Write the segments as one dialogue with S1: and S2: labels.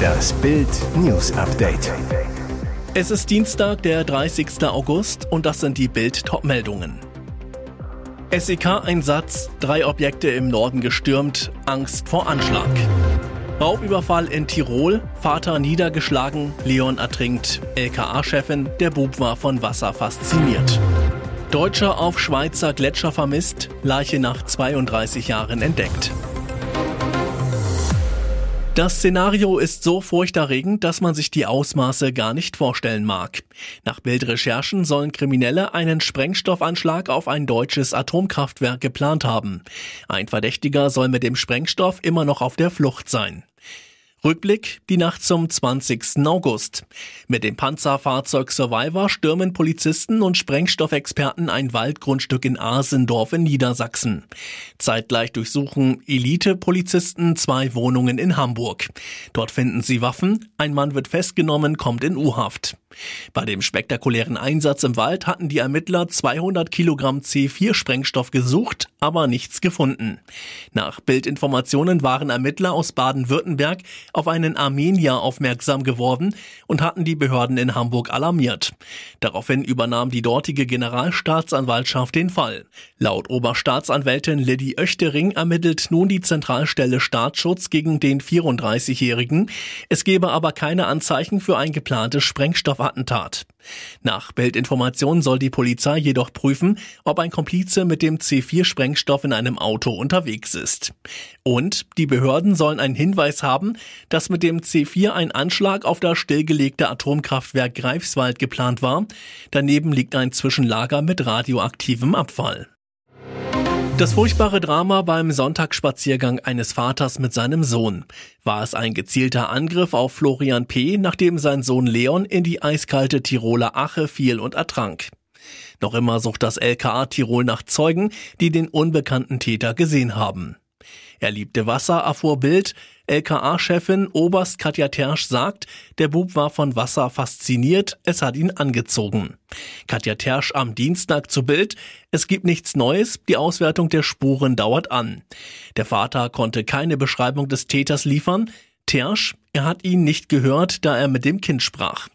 S1: Das Bild News Update.
S2: Es ist Dienstag, der 30. August und das sind die Bild Topmeldungen. SEK-Einsatz, drei Objekte im Norden gestürmt, Angst vor Anschlag. Raubüberfall in Tirol, Vater niedergeschlagen, Leon ertrinkt, LKA-Chefin, der Bub war von Wasser fasziniert. Deutscher auf Schweizer Gletscher vermisst, Leiche nach 32 Jahren entdeckt. Das Szenario ist so furchterregend, dass man sich die Ausmaße gar nicht vorstellen mag. Nach Bildrecherchen sollen Kriminelle einen Sprengstoffanschlag auf ein deutsches Atomkraftwerk geplant haben. Ein Verdächtiger soll mit dem Sprengstoff immer noch auf der Flucht sein. Rückblick die Nacht zum 20. August. Mit dem Panzerfahrzeug Survivor stürmen Polizisten und Sprengstoffexperten ein Waldgrundstück in Asendorf in Niedersachsen. Zeitgleich durchsuchen Elite-Polizisten zwei Wohnungen in Hamburg. Dort finden sie Waffen, ein Mann wird festgenommen, kommt in U-Haft. Bei dem spektakulären Einsatz im Wald hatten die Ermittler 200 Kilogramm C4-Sprengstoff gesucht, aber nichts gefunden. Nach Bildinformationen waren Ermittler aus Baden-Württemberg auf einen Armenier aufmerksam geworden und hatten die Behörden in Hamburg alarmiert. Daraufhin übernahm die dortige Generalstaatsanwaltschaft den Fall. Laut Oberstaatsanwältin Liddy Oechtering ermittelt nun die Zentralstelle Staatsschutz gegen den 34-Jährigen. Es gebe aber keine Anzeichen für ein geplantes Sprengstoff Attentat. Nach Bildinformationen soll die Polizei jedoch prüfen, ob ein Komplize mit dem C4-Sprengstoff in einem Auto unterwegs ist. Und die Behörden sollen einen Hinweis haben, dass mit dem C4 ein Anschlag auf das stillgelegte Atomkraftwerk Greifswald geplant war. Daneben liegt ein Zwischenlager mit radioaktivem Abfall. Das furchtbare Drama beim Sonntagsspaziergang eines Vaters mit seinem Sohn. War es ein gezielter Angriff auf Florian P., nachdem sein Sohn Leon in die eiskalte Tiroler Ache fiel und ertrank? Noch immer sucht das LKA Tirol nach Zeugen, die den unbekannten Täter gesehen haben. Er liebte Wasser, erfuhr Bild. LKA-Chefin Oberst Katja Tersch sagt, der Bub war von Wasser fasziniert, es hat ihn angezogen. Katja Tersch am Dienstag zu Bild, es gibt nichts Neues, die Auswertung der Spuren dauert an. Der Vater konnte keine Beschreibung des Täters liefern. Tersch, er hat ihn nicht gehört, da er mit dem Kind sprach.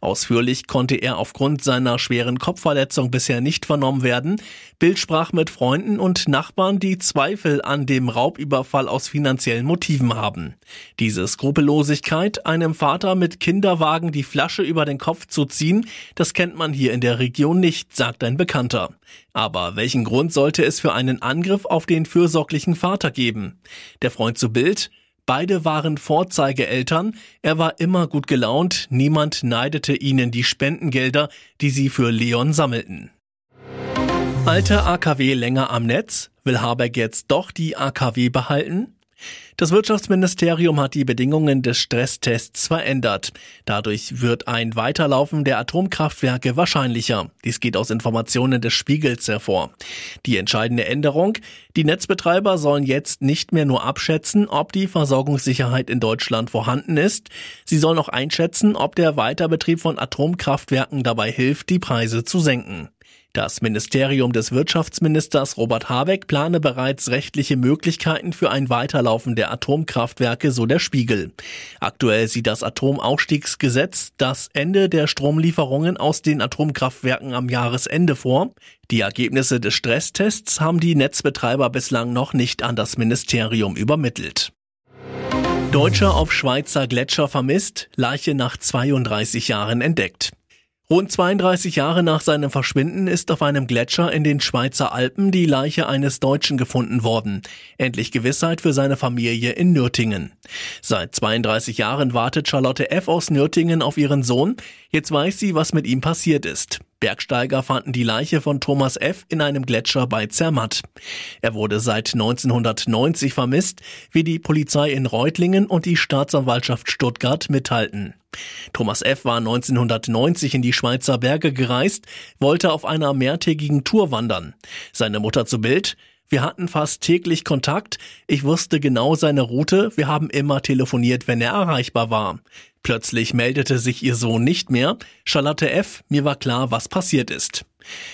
S2: Ausführlich konnte er aufgrund seiner schweren Kopfverletzung bisher nicht vernommen werden. Bild sprach mit Freunden und Nachbarn, die Zweifel an dem Raubüberfall aus finanziellen Motiven haben. Diese Skrupellosigkeit, einem Vater mit Kinderwagen die Flasche über den Kopf zu ziehen, das kennt man hier in der Region nicht, sagt ein Bekannter. Aber welchen Grund sollte es für einen Angriff auf den fürsorglichen Vater geben? Der Freund zu Bild, Beide waren Vorzeigeeltern, er war immer gut gelaunt, niemand neidete ihnen die Spendengelder, die sie für Leon sammelten. Alte AKW länger am Netz? Will Habeck jetzt doch die AKW behalten? Das Wirtschaftsministerium hat die Bedingungen des Stresstests verändert. Dadurch wird ein Weiterlaufen der Atomkraftwerke wahrscheinlicher. Dies geht aus Informationen des Spiegels hervor. Die entscheidende Änderung, die Netzbetreiber sollen jetzt nicht mehr nur abschätzen, ob die Versorgungssicherheit in Deutschland vorhanden ist, sie sollen auch einschätzen, ob der Weiterbetrieb von Atomkraftwerken dabei hilft, die Preise zu senken. Das Ministerium des Wirtschaftsministers Robert Habeck plane bereits rechtliche Möglichkeiten für ein Weiterlaufen der Atomkraftwerke, so der Spiegel. Aktuell sieht das Atomausstiegsgesetz das Ende der Stromlieferungen aus den Atomkraftwerken am Jahresende vor. Die Ergebnisse des Stresstests haben die Netzbetreiber bislang noch nicht an das Ministerium übermittelt. Deutscher auf Schweizer Gletscher vermisst, Leiche nach 32 Jahren entdeckt. Rund 32 Jahre nach seinem Verschwinden ist auf einem Gletscher in den Schweizer Alpen die Leiche eines Deutschen gefunden worden. Endlich Gewissheit für seine Familie in Nürtingen. Seit 32 Jahren wartet Charlotte F. aus Nürtingen auf ihren Sohn. Jetzt weiß sie, was mit ihm passiert ist. Bergsteiger fanden die Leiche von Thomas F. in einem Gletscher bei Zermatt. Er wurde seit 1990 vermisst, wie die Polizei in Reutlingen und die Staatsanwaltschaft Stuttgart mitteilten. Thomas F. war 1990 in die Schweizer Berge gereist, wollte auf einer mehrtägigen Tour wandern. Seine Mutter zu Bild, wir hatten fast täglich Kontakt. Ich wusste genau seine Route. Wir haben immer telefoniert, wenn er erreichbar war. Plötzlich meldete sich ihr Sohn nicht mehr. Charlotte F., mir war klar, was passiert ist.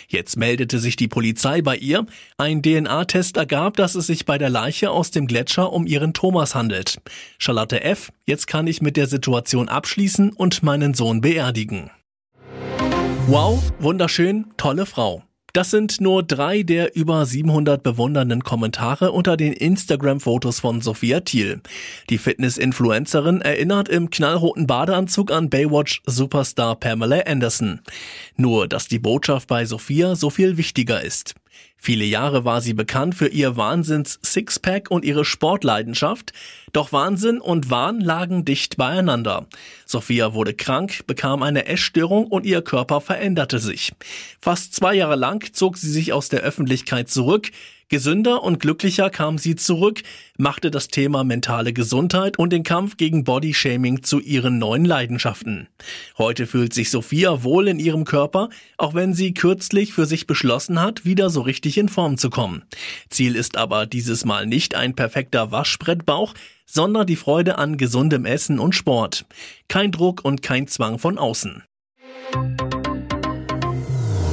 S2: Jetzt meldete sich die Polizei bei ihr. Ein DNA-Test ergab, dass es sich bei der Leiche aus dem Gletscher um ihren Thomas handelt. Charlotte F., jetzt kann ich mit der Situation abschließen und meinen Sohn beerdigen. Wow, wunderschön, tolle Frau. Das sind nur drei der über 700 bewundernden Kommentare unter den Instagram-Fotos von Sophia Thiel. Die Fitness-Influencerin erinnert im knallroten Badeanzug an Baywatch-Superstar Pamela Anderson. Nur, dass die Botschaft bei Sophia so viel wichtiger ist. Viele Jahre war sie bekannt für ihr Wahnsinns-Sixpack und ihre Sportleidenschaft, doch Wahnsinn und Wahn lagen dicht beieinander. Sophia wurde krank, bekam eine Essstörung und ihr Körper veränderte sich. Fast zwei Jahre lang zog sie sich aus der Öffentlichkeit zurück, Gesünder und glücklicher kam sie zurück, machte das Thema mentale Gesundheit und den Kampf gegen Bodyshaming zu ihren neuen Leidenschaften. Heute fühlt sich Sophia wohl in ihrem Körper, auch wenn sie kürzlich für sich beschlossen hat, wieder so richtig in Form zu kommen. Ziel ist aber dieses Mal nicht ein perfekter Waschbrettbauch, sondern die Freude an gesundem Essen und Sport. Kein Druck und kein Zwang von außen.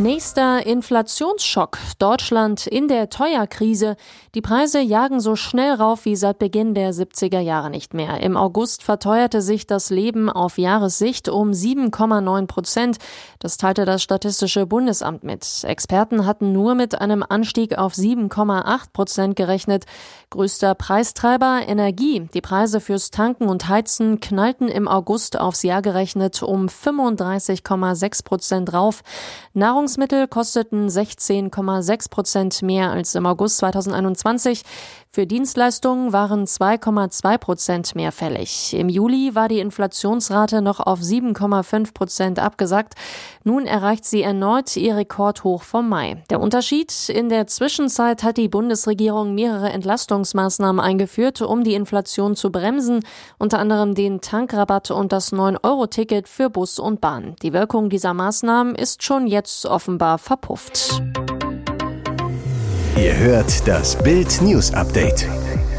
S3: Nächster Inflationsschock. Deutschland in der Teuerkrise. Die Preise jagen so schnell rauf wie seit Beginn der 70er Jahre nicht mehr. Im August verteuerte sich das Leben auf Jahressicht um 7,9 Prozent. Das teilte das Statistische Bundesamt mit. Experten hatten nur mit einem Anstieg auf 7,8 Prozent gerechnet. Größter Preistreiber Energie. Die Preise fürs Tanken und Heizen knallten im August aufs Jahr gerechnet um 35,6 Prozent rauf. Nahrungs Nahrungsmittel kosteten 16,6 Prozent mehr als im August 2021. Für Dienstleistungen waren 2,2 Prozent mehr fällig. Im Juli war die Inflationsrate noch auf 7,5 Prozent abgesackt. Nun erreicht sie erneut ihr Rekordhoch vom Mai. Der Unterschied? In der Zwischenzeit hat die Bundesregierung mehrere Entlastungsmaßnahmen eingeführt, um die Inflation zu bremsen, unter anderem den Tankrabatt und das 9-Euro-Ticket für Bus und Bahn. Die Wirkung dieser Maßnahmen ist schon jetzt offenbar verpufft.
S1: Ihr hört das Bild News Update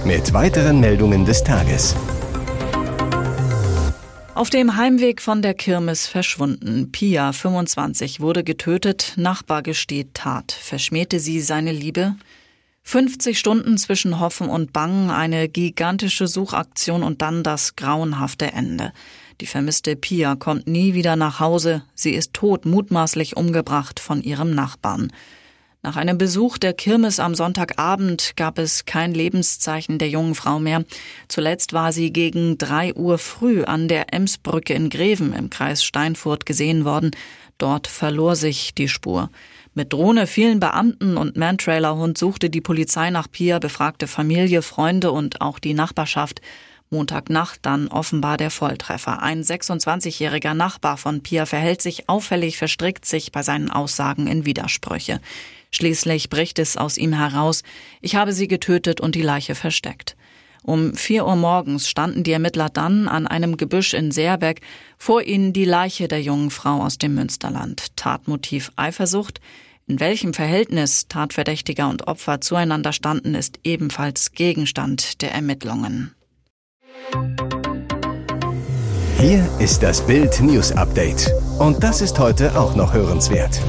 S1: mit weiteren Meldungen des Tages.
S4: Auf dem Heimweg von der Kirmes verschwunden. Pia, 25, wurde getötet. Nachbar gesteht Tat. Verschmähte sie seine Liebe? 50 Stunden zwischen Hoffen und Bangen, eine gigantische Suchaktion und dann das grauenhafte Ende. Die vermisste Pia kommt nie wieder nach Hause. Sie ist tot, mutmaßlich umgebracht von ihrem Nachbarn. Nach einem Besuch der Kirmes am Sonntagabend gab es kein Lebenszeichen der jungen Frau mehr. Zuletzt war sie gegen drei Uhr früh an der Emsbrücke in Greven im Kreis Steinfurt gesehen worden. Dort verlor sich die Spur. Mit Drohne, vielen Beamten und Mantrailerhund suchte die Polizei nach Pia, befragte Familie, Freunde und auch die Nachbarschaft. Montagnacht dann offenbar der Volltreffer. Ein 26-jähriger Nachbar von Pia verhält sich auffällig, verstrickt sich bei seinen Aussagen in Widersprüche. Schließlich bricht es aus ihm heraus, ich habe sie getötet und die Leiche versteckt. Um vier Uhr morgens standen die Ermittler dann an einem Gebüsch in Seerbeck, vor ihnen die Leiche der jungen Frau aus dem Münsterland. Tatmotiv Eifersucht. In welchem Verhältnis Tatverdächtiger und Opfer zueinander standen, ist ebenfalls Gegenstand der Ermittlungen.
S1: Hier ist das Bild News Update. Und das ist heute auch noch hörenswert.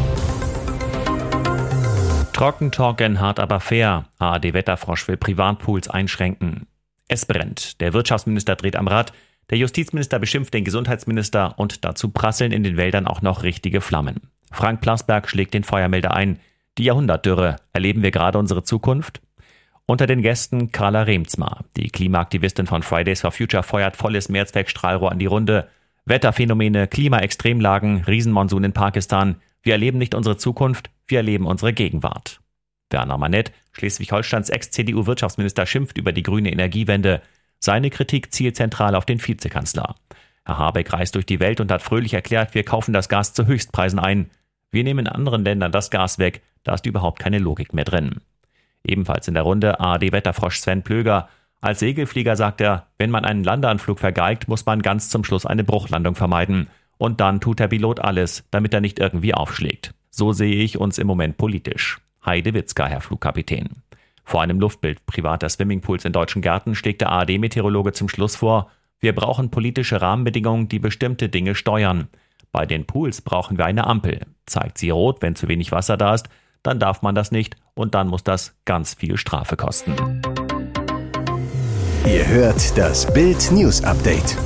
S5: Trockentalken hart aber fair. ARD Wetterfrosch will Privatpools einschränken. Es brennt. Der Wirtschaftsminister dreht am Rad. Der Justizminister beschimpft den Gesundheitsminister und dazu prasseln in den Wäldern auch noch richtige Flammen. Frank Plasberg schlägt den Feuermelder ein. Die Jahrhundertdürre. Erleben wir gerade unsere Zukunft? Unter den Gästen Carla Remzma. Die Klimaaktivistin von Fridays for Future feuert volles Mehrzweckstrahlrohr an die Runde. Wetterphänomene, Klimaextremlagen, Riesenmonsun in Pakistan. Wir erleben nicht unsere Zukunft, wir erleben unsere Gegenwart. Werner Manett, Schleswig-Holsteins Ex-CDU-Wirtschaftsminister, schimpft über die grüne Energiewende. Seine Kritik zielt zentral auf den Vizekanzler. Herr Habeck reist durch die Welt und hat fröhlich erklärt, wir kaufen das Gas zu Höchstpreisen ein. Wir nehmen in anderen Ländern das Gas weg, da ist überhaupt keine Logik mehr drin. Ebenfalls in der Runde ARD-Wetterfrosch Sven Plöger. Als Segelflieger sagt er, wenn man einen Landeanflug vergeigt, muss man ganz zum Schluss eine Bruchlandung vermeiden. Und dann tut der Pilot alles, damit er nicht irgendwie aufschlägt. So sehe ich uns im Moment politisch. Heide Witzka, Herr Flugkapitän. Vor einem Luftbild privater Swimmingpools in deutschen Gärten schlägt der ARD-Meteorologe zum Schluss vor, Wir brauchen politische Rahmenbedingungen, die bestimmte Dinge steuern. Bei den Pools brauchen wir eine Ampel. Zeigt sie rot, wenn zu wenig Wasser da ist, dann darf man das nicht und dann muss das ganz viel Strafe kosten.
S1: Ihr hört das Bild News Update.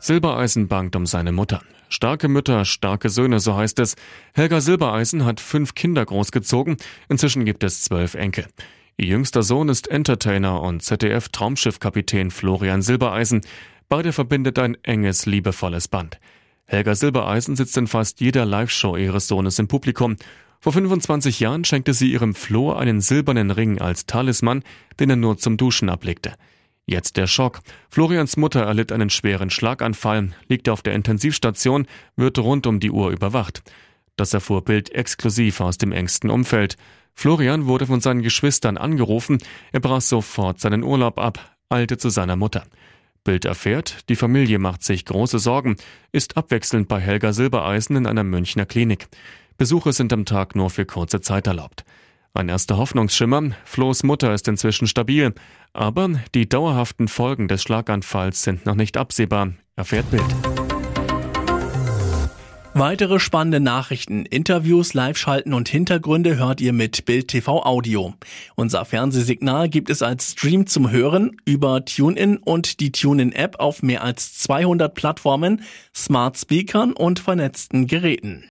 S6: Silbereisen bangt um seine Mutter. Starke Mütter, starke Söhne, so heißt es. Helga Silbereisen hat fünf Kinder großgezogen. Inzwischen gibt es zwölf Enkel. Ihr jüngster Sohn ist Entertainer und ZDF-Traumschiffkapitän Florian Silbereisen. Beide verbindet ein enges, liebevolles Band. Helga Silbereisen sitzt in fast jeder Live-Show ihres Sohnes im Publikum. Vor 25 Jahren schenkte sie ihrem Flo einen silbernen Ring als Talisman, den er nur zum Duschen ablegte. Jetzt der Schock. Florians Mutter erlitt einen schweren Schlaganfall, liegt auf der Intensivstation, wird rund um die Uhr überwacht. Das erfuhr Bild exklusiv aus dem engsten Umfeld. Florian wurde von seinen Geschwistern angerufen, er brach sofort seinen Urlaub ab, eilte zu seiner Mutter. Bild erfährt, die Familie macht sich große Sorgen, ist abwechselnd bei Helga Silbereisen in einer Münchner Klinik. Besuche sind am Tag nur für kurze Zeit erlaubt. Ein erster Hoffnungsschimmer, Flo's Mutter ist inzwischen stabil, aber die dauerhaften Folgen des Schlaganfalls sind noch nicht absehbar, erfährt Bild.
S2: Weitere spannende Nachrichten, Interviews, Live-Schalten und Hintergründe hört ihr mit Bild TV Audio. Unser Fernsehsignal gibt es als Stream zum Hören über TuneIn und die TuneIn-App auf mehr als 200 Plattformen, Smart Speakern und vernetzten Geräten.